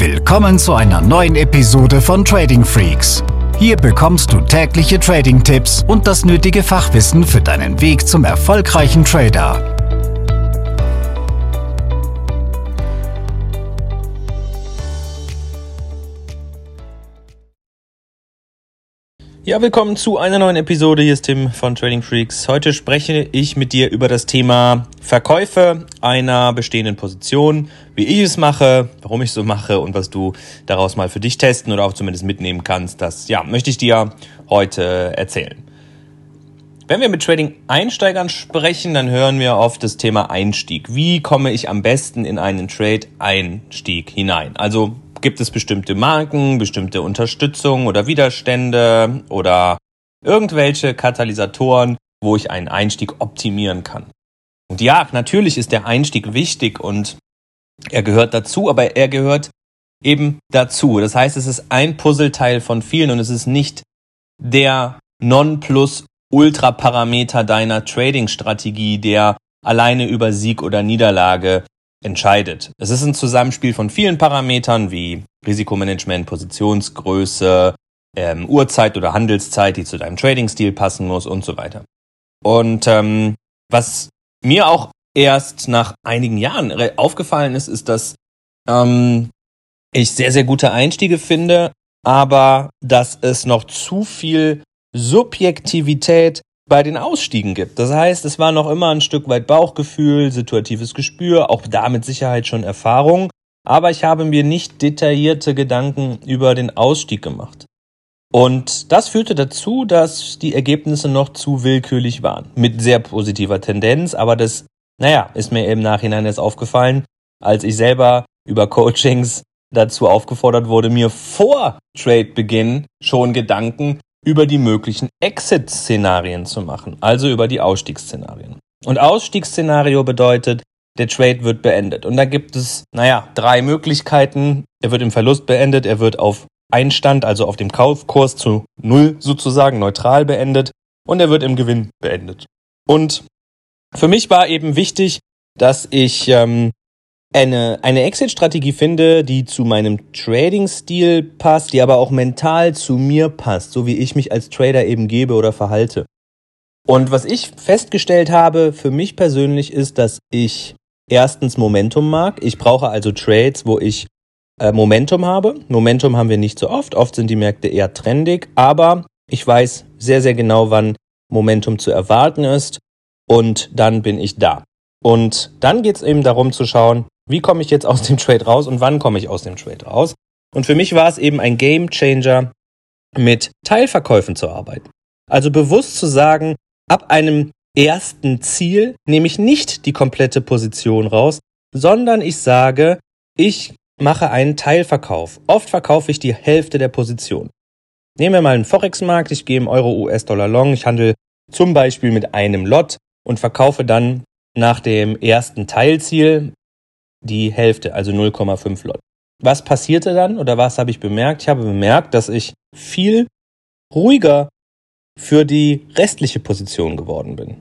Willkommen zu einer neuen Episode von Trading Freaks. Hier bekommst du tägliche Trading-Tipps und das nötige Fachwissen für deinen Weg zum erfolgreichen Trader. Ja, willkommen zu einer neuen Episode. Hier ist Tim von Trading Freaks. Heute spreche ich mit dir über das Thema Verkäufe einer bestehenden Position, wie ich es mache, warum ich es so mache und was du daraus mal für dich testen oder auch zumindest mitnehmen kannst. Das, ja, möchte ich dir heute erzählen. Wenn wir mit Trading-Einsteigern sprechen, dann hören wir oft das Thema Einstieg. Wie komme ich am besten in einen Trade-Einstieg hinein? Also gibt es bestimmte Marken, bestimmte Unterstützung oder Widerstände oder irgendwelche Katalysatoren, wo ich einen Einstieg optimieren kann. Und ja, natürlich ist der Einstieg wichtig und er gehört dazu, aber er gehört eben dazu. Das heißt, es ist ein Puzzleteil von vielen und es ist nicht der Non-Plus-Ultra-Parameter deiner Trading-Strategie, der alleine über Sieg oder Niederlage entscheidet. Es ist ein Zusammenspiel von vielen Parametern wie Risikomanagement, Positionsgröße, ähm, Uhrzeit oder Handelszeit, die zu deinem Trading-Stil passen muss und so weiter. Und ähm, was mir auch erst nach einigen Jahren aufgefallen ist, ist, dass ähm, ich sehr, sehr gute Einstiege finde, aber dass es noch zu viel Subjektivität bei den Ausstiegen gibt. Das heißt, es war noch immer ein Stück weit Bauchgefühl, situatives Gespür, auch da mit Sicherheit schon Erfahrung, aber ich habe mir nicht detaillierte Gedanken über den Ausstieg gemacht. Und das führte dazu, dass die Ergebnisse noch zu willkürlich waren. Mit sehr positiver Tendenz, aber das, naja, ist mir im Nachhinein erst aufgefallen, als ich selber über Coachings dazu aufgefordert wurde, mir vor Trade-Beginn schon Gedanken über die möglichen Exit-Szenarien zu machen, also über die Ausstiegsszenarien. Und Ausstiegsszenario bedeutet, der Trade wird beendet. Und da gibt es, naja, drei Möglichkeiten. Er wird im Verlust beendet, er wird auf Einstand, also auf dem Kaufkurs zu Null sozusagen neutral beendet und er wird im Gewinn beendet. Und für mich war eben wichtig, dass ich ähm, eine, eine Exit-Strategie finde, die zu meinem Trading-Stil passt, die aber auch mental zu mir passt, so wie ich mich als Trader eben gebe oder verhalte. Und was ich festgestellt habe für mich persönlich ist, dass ich erstens Momentum mag. Ich brauche also Trades, wo ich äh, Momentum habe. Momentum haben wir nicht so oft. Oft sind die Märkte eher trendig, aber ich weiß sehr, sehr genau, wann Momentum zu erwarten ist und dann bin ich da. Und dann geht es eben darum zu schauen, wie komme ich jetzt aus dem Trade raus und wann komme ich aus dem Trade raus? Und für mich war es eben ein Game Changer, mit Teilverkäufen zu arbeiten. Also bewusst zu sagen, ab einem ersten Ziel nehme ich nicht die komplette Position raus, sondern ich sage, ich mache einen Teilverkauf. Oft verkaufe ich die Hälfte der Position. Nehmen wir mal einen Forex-Markt, ich gehe im Euro-US-Dollar Long, ich handle zum Beispiel mit einem Lot und verkaufe dann nach dem ersten Teilziel die Hälfte, also 0,5 Lot. Was passierte dann oder was habe ich bemerkt? Ich habe bemerkt, dass ich viel ruhiger für die restliche Position geworden bin.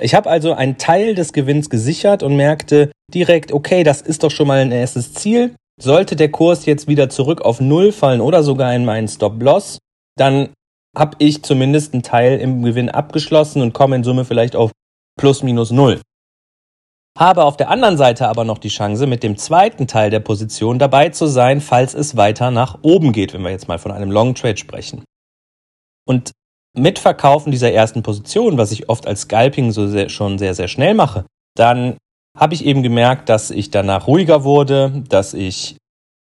Ich habe also einen Teil des Gewinns gesichert und merkte direkt, okay, das ist doch schon mal ein erstes Ziel. Sollte der Kurs jetzt wieder zurück auf Null fallen oder sogar in meinen Stop-Loss, dann habe ich zumindest einen Teil im Gewinn abgeschlossen und komme in Summe vielleicht auf plus minus Null habe auf der anderen Seite aber noch die Chance, mit dem zweiten Teil der Position dabei zu sein, falls es weiter nach oben geht, wenn wir jetzt mal von einem Long Trade sprechen. Und mit Verkaufen dieser ersten Position, was ich oft als Scalping so sehr, schon sehr, sehr schnell mache, dann habe ich eben gemerkt, dass ich danach ruhiger wurde, dass ich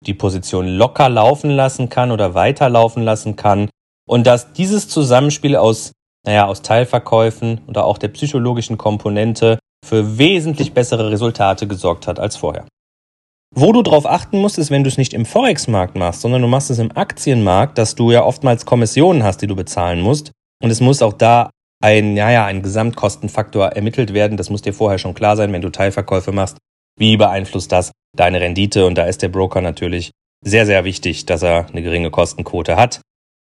die Position locker laufen lassen kann oder weiterlaufen lassen kann und dass dieses Zusammenspiel aus, naja, aus Teilverkäufen oder auch der psychologischen Komponente für wesentlich bessere Resultate gesorgt hat als vorher. Wo du darauf achten musst, ist, wenn du es nicht im Forex-Markt machst, sondern du machst es im Aktienmarkt, dass du ja oftmals Kommissionen hast, die du bezahlen musst. Und es muss auch da ein, ja, ein Gesamtkostenfaktor ermittelt werden. Das muss dir vorher schon klar sein, wenn du Teilverkäufe machst. Wie beeinflusst das deine Rendite? Und da ist der Broker natürlich sehr, sehr wichtig, dass er eine geringe Kostenquote hat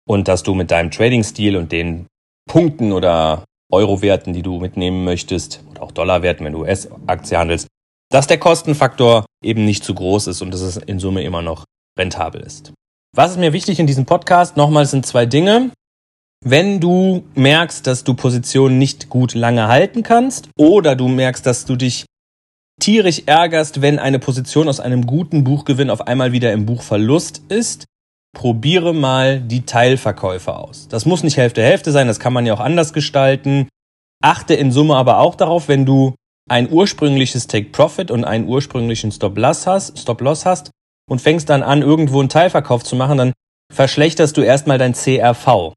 und dass du mit deinem Trading-Stil und den Punkten oder Euro-Werten, die du mitnehmen möchtest, oder auch Dollar-Werten, wenn du US-Aktie handelst, dass der Kostenfaktor eben nicht zu groß ist und dass es in Summe immer noch rentabel ist. Was ist mir wichtig in diesem Podcast? Nochmal sind zwei Dinge. Wenn du merkst, dass du Positionen nicht gut lange halten kannst oder du merkst, dass du dich tierisch ärgerst, wenn eine Position aus einem guten Buchgewinn auf einmal wieder im Buchverlust ist, probiere mal die Teilverkäufe aus. Das muss nicht Hälfte Hälfte sein, das kann man ja auch anders gestalten. Achte in Summe aber auch darauf, wenn du ein ursprüngliches Take Profit und einen ursprünglichen Stop Loss hast, Stop Loss hast und fängst dann an, irgendwo einen Teilverkauf zu machen, dann verschlechterst du erstmal dein CRV.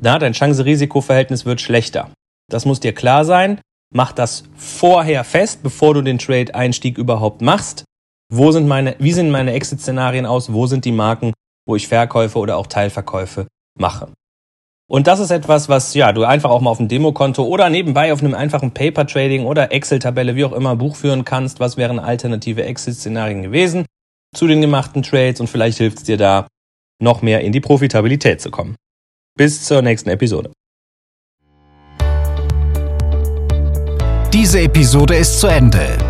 Na, dein Chance-Risiko-Verhältnis wird schlechter. Das muss dir klar sein. Mach das vorher fest, bevor du den Trade-Einstieg überhaupt machst. Wo sind meine, wie sehen meine Exit-Szenarien aus? Wo sind die Marken, wo ich Verkäufe oder auch Teilverkäufe mache? Und das ist etwas, was ja du einfach auch mal auf dem Demokonto oder nebenbei auf einem einfachen Paper Trading oder Excel-Tabelle, wie auch immer, buchführen kannst. Was wären alternative Exit-Szenarien gewesen zu den gemachten Trades? Und vielleicht hilft es dir da, noch mehr in die Profitabilität zu kommen. Bis zur nächsten Episode. Diese Episode ist zu Ende.